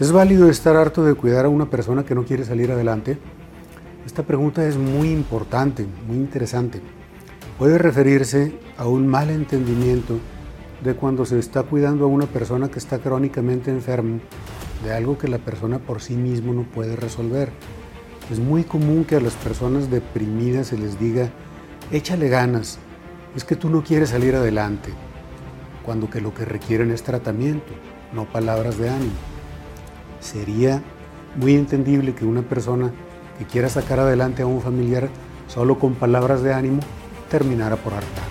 ¿Es válido estar harto de cuidar a una persona que no quiere salir adelante? Esta pregunta es muy importante, muy interesante. Puede referirse a un mal entendimiento de cuando se está cuidando a una persona que está crónicamente enferma de algo que la persona por sí mismo no puede resolver. Es muy común que a las personas deprimidas se les diga, échale ganas, es que tú no quieres salir adelante, cuando que lo que requieren es tratamiento, no palabras de ánimo sería muy entendible que una persona que quiera sacar adelante a un familiar solo con palabras de ánimo terminara por hartarse.